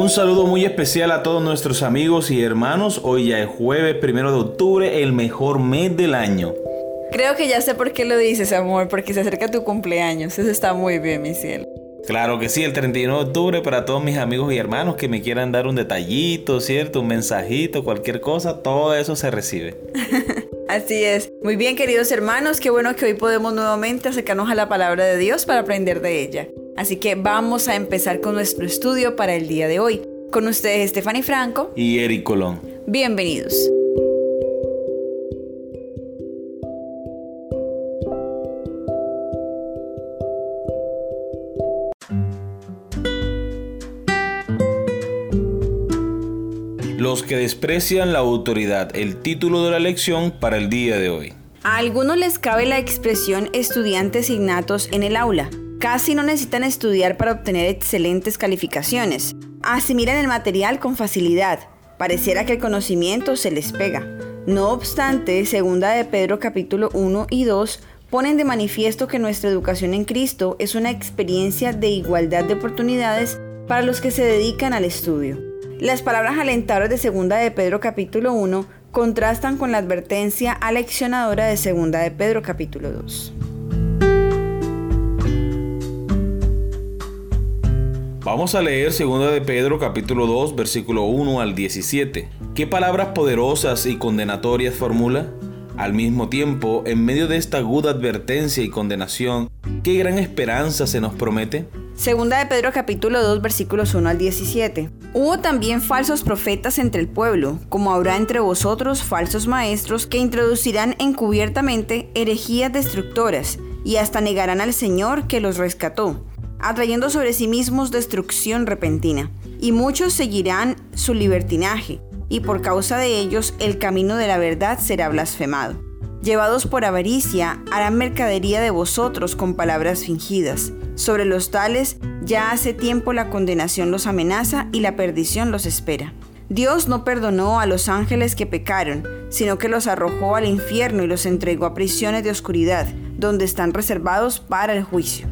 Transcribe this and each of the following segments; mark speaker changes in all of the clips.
Speaker 1: Un saludo muy especial a todos nuestros amigos y hermanos. Hoy ya es jueves primero de octubre, el mejor mes del año.
Speaker 2: Creo que ya sé por qué lo dices, amor, porque se acerca tu cumpleaños. Eso está muy bien, mi cielo.
Speaker 1: Claro que sí, el 31 de octubre para todos mis amigos y hermanos que me quieran dar un detallito, ¿cierto? Un mensajito, cualquier cosa, todo eso se recibe.
Speaker 2: Así es. Muy bien, queridos hermanos, qué bueno que hoy podemos nuevamente acercarnos a la palabra de Dios para aprender de ella. Así que vamos a empezar con nuestro estudio para el día de hoy. Con ustedes, Stephanie Franco
Speaker 1: y Eric Colón.
Speaker 2: Bienvenidos.
Speaker 1: Los que desprecian la autoridad, el título de la lección para el día de hoy.
Speaker 2: A algunos les cabe la expresión estudiantes innatos en el aula. Casi no necesitan estudiar para obtener excelentes calificaciones. Asimilan el material con facilidad. Pareciera que el conocimiento se les pega. No obstante, segunda de Pedro capítulo 1 y 2 ponen de manifiesto que nuestra educación en Cristo es una experiencia de igualdad de oportunidades para los que se dedican al estudio. Las palabras alentadoras de segunda de Pedro capítulo 1 contrastan con la advertencia aleccionadora de segunda de Pedro capítulo 2.
Speaker 1: Vamos a leer segunda de Pedro capítulo 2 versículo 1 al 17. ¿Qué palabras poderosas y condenatorias formula? Al mismo tiempo, en medio de esta aguda advertencia y condenación, ¿qué gran esperanza se nos promete?
Speaker 2: Segunda de Pedro capítulo 2 versículos 1 al 17. Hubo también falsos profetas entre el pueblo, como habrá entre vosotros falsos maestros que introducirán encubiertamente herejías destructoras y hasta negarán al Señor que los rescató, atrayendo sobre sí mismos destrucción repentina. Y muchos seguirán su libertinaje, y por causa de ellos el camino de la verdad será blasfemado. Llevados por avaricia, harán mercadería de vosotros con palabras fingidas sobre los tales, ya hace tiempo la condenación los amenaza y la perdición los espera. Dios no perdonó a los ángeles que pecaron, sino que los arrojó al infierno y los entregó a prisiones de oscuridad, donde están reservados para el juicio.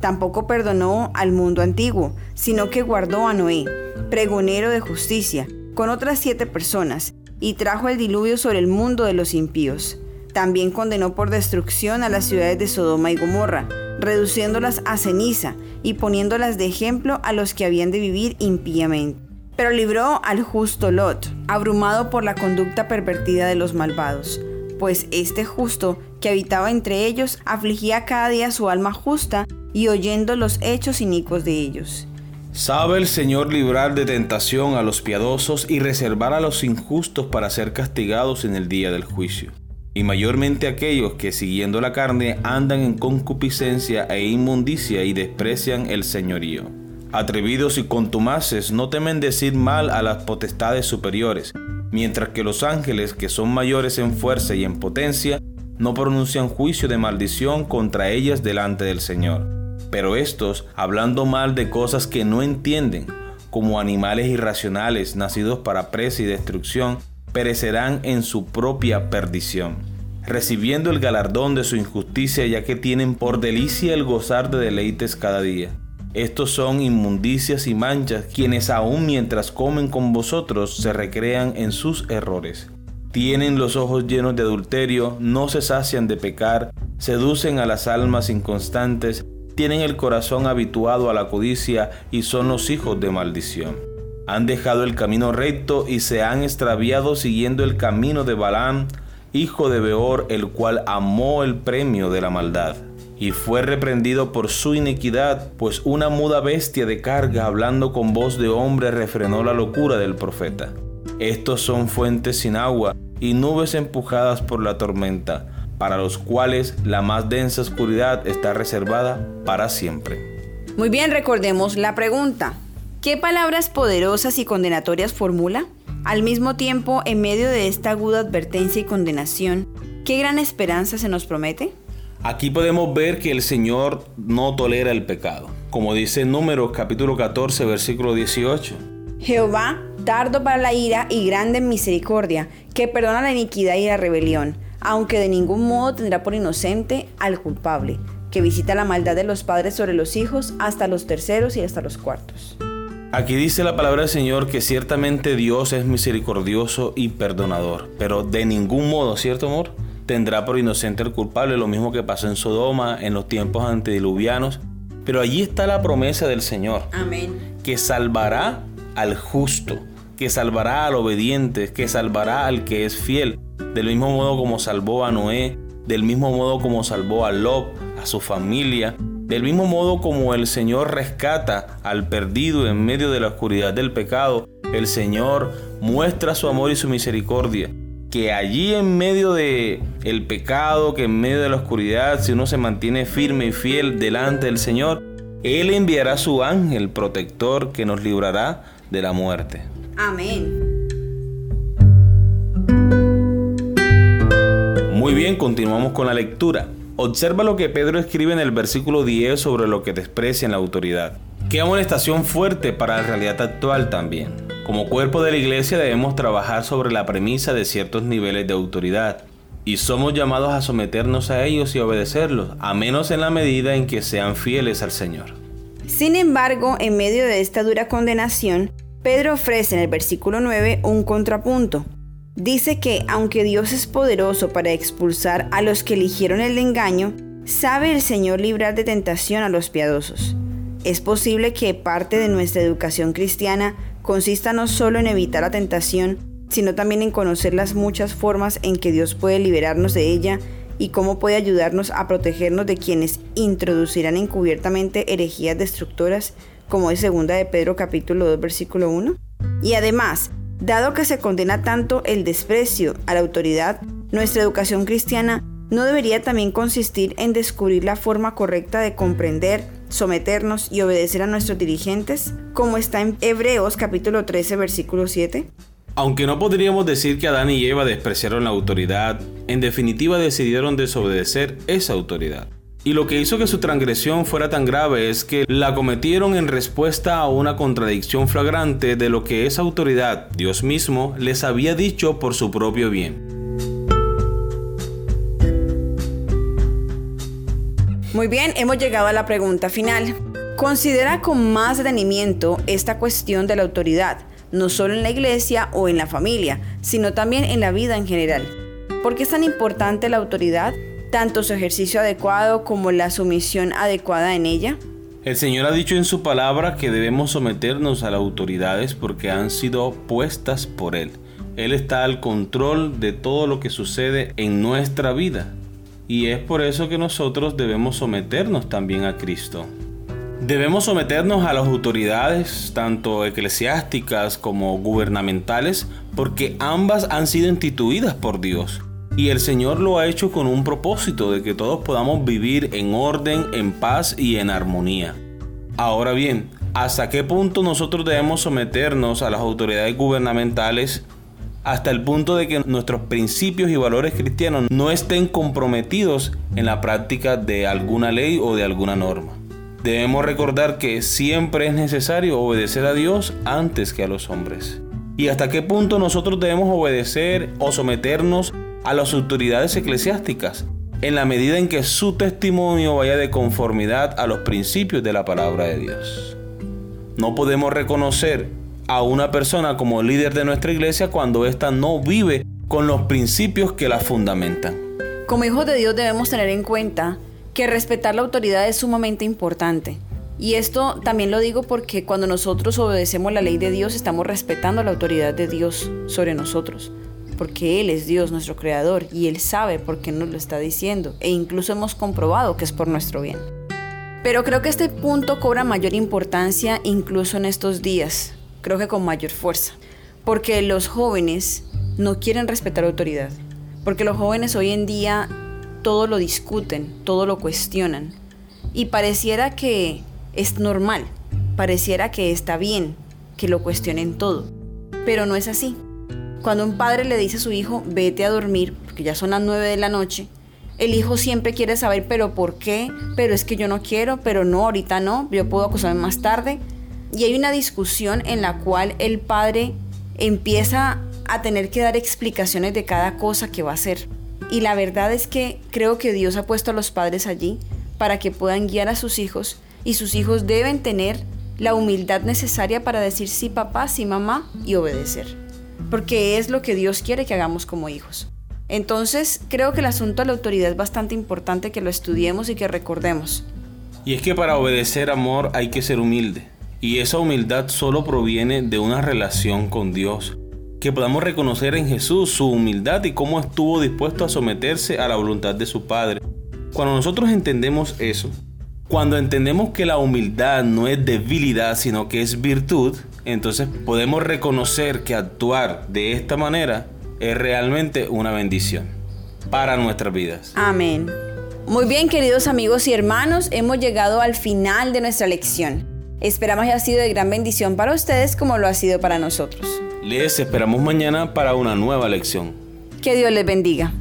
Speaker 2: Tampoco perdonó al mundo antiguo, sino que guardó a Noé, pregonero de justicia, con otras siete personas, y trajo el diluvio sobre el mundo de los impíos. También condenó por destrucción a las ciudades de Sodoma y Gomorra, reduciéndolas a ceniza y poniéndolas de ejemplo a los que habían de vivir impíamente. Pero libró al justo Lot, abrumado por la conducta pervertida de los malvados, pues este justo que habitaba entre ellos afligía cada día su alma justa y oyendo los hechos inicuos de ellos.
Speaker 1: Sabe el Señor librar de tentación a los piadosos y reservar a los injustos para ser castigados en el día del juicio y mayormente aquellos que siguiendo la carne andan en concupiscencia e inmundicia y desprecian el señorío. Atrevidos y contumaces no temen decir mal a las potestades superiores, mientras que los ángeles, que son mayores en fuerza y en potencia, no pronuncian juicio de maldición contra ellas delante del Señor. Pero estos, hablando mal de cosas que no entienden, como animales irracionales nacidos para presa y destrucción, perecerán en su propia perdición, recibiendo el galardón de su injusticia ya que tienen por delicia el gozar de deleites cada día. Estos son inmundicias y manchas, quienes aun mientras comen con vosotros se recrean en sus errores. Tienen los ojos llenos de adulterio, no se sacian de pecar, seducen a las almas inconstantes, tienen el corazón habituado a la codicia y son los hijos de maldición han dejado el camino recto y se han extraviado siguiendo el camino de Balaam, hijo de Beor, el cual amó el premio de la maldad. Y fue reprendido por su iniquidad, pues una muda bestia de carga, hablando con voz de hombre, refrenó la locura del profeta. Estos son fuentes sin agua y nubes empujadas por la tormenta, para los cuales la más densa oscuridad está reservada para siempre.
Speaker 2: Muy bien, recordemos la pregunta. ¿Qué palabras poderosas y condenatorias formula? Al mismo tiempo, en medio de esta aguda advertencia y condenación, ¿qué gran esperanza se nos promete?
Speaker 1: Aquí podemos ver que el Señor no tolera el pecado, como dice en Números capítulo 14, versículo 18.
Speaker 2: Jehová, tardo para la ira y grande en misericordia, que perdona la iniquidad y la rebelión, aunque de ningún modo tendrá por inocente al culpable, que visita la maldad de los padres sobre los hijos hasta los terceros y hasta los cuartos.
Speaker 1: Aquí dice la palabra del Señor que ciertamente Dios es misericordioso y perdonador, pero de ningún modo, ¿cierto amor? Tendrá por inocente el culpable, lo mismo que pasó en Sodoma en los tiempos antediluvianos. Pero allí está la promesa del Señor.
Speaker 2: Amén.
Speaker 1: Que salvará al justo, que salvará al obediente, que salvará al que es fiel. Del mismo modo como salvó a Noé, del mismo modo como salvó a Lob, a su familia, del mismo modo como el Señor rescata al perdido en medio de la oscuridad del pecado, el Señor muestra su amor y su misericordia. Que allí en medio de el pecado, que en medio de la oscuridad, si uno se mantiene firme y fiel delante del Señor, Él enviará su ángel protector que nos librará de la muerte.
Speaker 2: Amén.
Speaker 1: Muy bien, continuamos con la lectura. Observa lo que Pedro escribe en el versículo 10 sobre lo que desprecian la autoridad. Qué amonestación fuerte para la realidad actual también. Como cuerpo de la iglesia debemos trabajar sobre la premisa de ciertos niveles de autoridad y somos llamados a someternos a ellos y obedecerlos, a menos en la medida en que sean fieles al Señor.
Speaker 2: Sin embargo, en medio de esta dura condenación, Pedro ofrece en el versículo 9 un contrapunto. Dice que aunque Dios es poderoso para expulsar a los que eligieron el engaño, sabe el Señor librar de tentación a los piadosos. Es posible que parte de nuestra educación cristiana consista no solo en evitar la tentación, sino también en conocer las muchas formas en que Dios puede liberarnos de ella y cómo puede ayudarnos a protegernos de quienes introducirán encubiertamente herejías destructoras, como es segunda de Pedro capítulo 2 versículo 1. Y además, Dado que se condena tanto el desprecio a la autoridad, nuestra educación cristiana no debería también consistir en descubrir la forma correcta de comprender, someternos y obedecer a nuestros dirigentes, como está en Hebreos capítulo 13 versículo 7.
Speaker 1: Aunque no podríamos decir que Adán y Eva despreciaron la autoridad, en definitiva decidieron desobedecer esa autoridad. Y lo que hizo que su transgresión fuera tan grave es que la cometieron en respuesta a una contradicción flagrante de lo que esa autoridad, Dios mismo, les había dicho por su propio bien.
Speaker 2: Muy bien, hemos llegado a la pregunta final. Considera con más detenimiento esta cuestión de la autoridad, no solo en la iglesia o en la familia, sino también en la vida en general. ¿Por qué es tan importante la autoridad? Tanto su ejercicio adecuado como la sumisión adecuada en ella?
Speaker 1: El Señor ha dicho en su palabra que debemos someternos a las autoridades porque han sido puestas por Él. Él está al control de todo lo que sucede en nuestra vida. Y es por eso que nosotros debemos someternos también a Cristo. Debemos someternos a las autoridades, tanto eclesiásticas como gubernamentales, porque ambas han sido instituidas por Dios. Y el Señor lo ha hecho con un propósito de que todos podamos vivir en orden, en paz y en armonía. Ahora bien, ¿hasta qué punto nosotros debemos someternos a las autoridades gubernamentales? Hasta el punto de que nuestros principios y valores cristianos no estén comprometidos en la práctica de alguna ley o de alguna norma. Debemos recordar que siempre es necesario obedecer a Dios antes que a los hombres. ¿Y hasta qué punto nosotros debemos obedecer o someternos a las autoridades eclesiásticas en la medida en que su testimonio vaya de conformidad a los principios de la palabra de Dios. No podemos reconocer a una persona como líder de nuestra iglesia cuando ésta no vive con los principios que la fundamentan.
Speaker 2: Como hijos de Dios debemos tener en cuenta que respetar la autoridad es sumamente importante. Y esto también lo digo porque cuando nosotros obedecemos la ley de Dios estamos respetando la autoridad de Dios sobre nosotros porque Él es Dios nuestro creador y Él sabe por qué nos lo está diciendo e incluso hemos comprobado que es por nuestro bien. Pero creo que este punto cobra mayor importancia incluso en estos días, creo que con mayor fuerza, porque los jóvenes no quieren respetar autoridad, porque los jóvenes hoy en día todo lo discuten, todo lo cuestionan y pareciera que es normal, pareciera que está bien que lo cuestionen todo, pero no es así. Cuando un padre le dice a su hijo, vete a dormir, porque ya son las 9 de la noche, el hijo siempre quiere saber, pero ¿por qué? Pero es que yo no quiero, pero no, ahorita no, yo puedo acostarme más tarde. Y hay una discusión en la cual el padre empieza a tener que dar explicaciones de cada cosa que va a hacer. Y la verdad es que creo que Dios ha puesto a los padres allí para que puedan guiar a sus hijos y sus hijos deben tener la humildad necesaria para decir sí papá, sí mamá y obedecer. Porque es lo que Dios quiere que hagamos como hijos. Entonces, creo que el asunto de la autoridad es bastante importante que lo estudiemos y que recordemos.
Speaker 1: Y es que para obedecer amor hay que ser humilde. Y esa humildad solo proviene de una relación con Dios. Que podamos reconocer en Jesús su humildad y cómo estuvo dispuesto a someterse a la voluntad de su Padre. Cuando nosotros entendemos eso, cuando entendemos que la humildad no es debilidad, sino que es virtud, entonces podemos reconocer que actuar de esta manera es realmente una bendición para nuestras vidas.
Speaker 2: Amén. Muy bien, queridos amigos y hermanos, hemos llegado al final de nuestra lección. Esperamos haya sido de gran bendición para ustedes como lo ha sido para nosotros.
Speaker 1: Les esperamos mañana para una nueva lección.
Speaker 2: Que Dios les bendiga.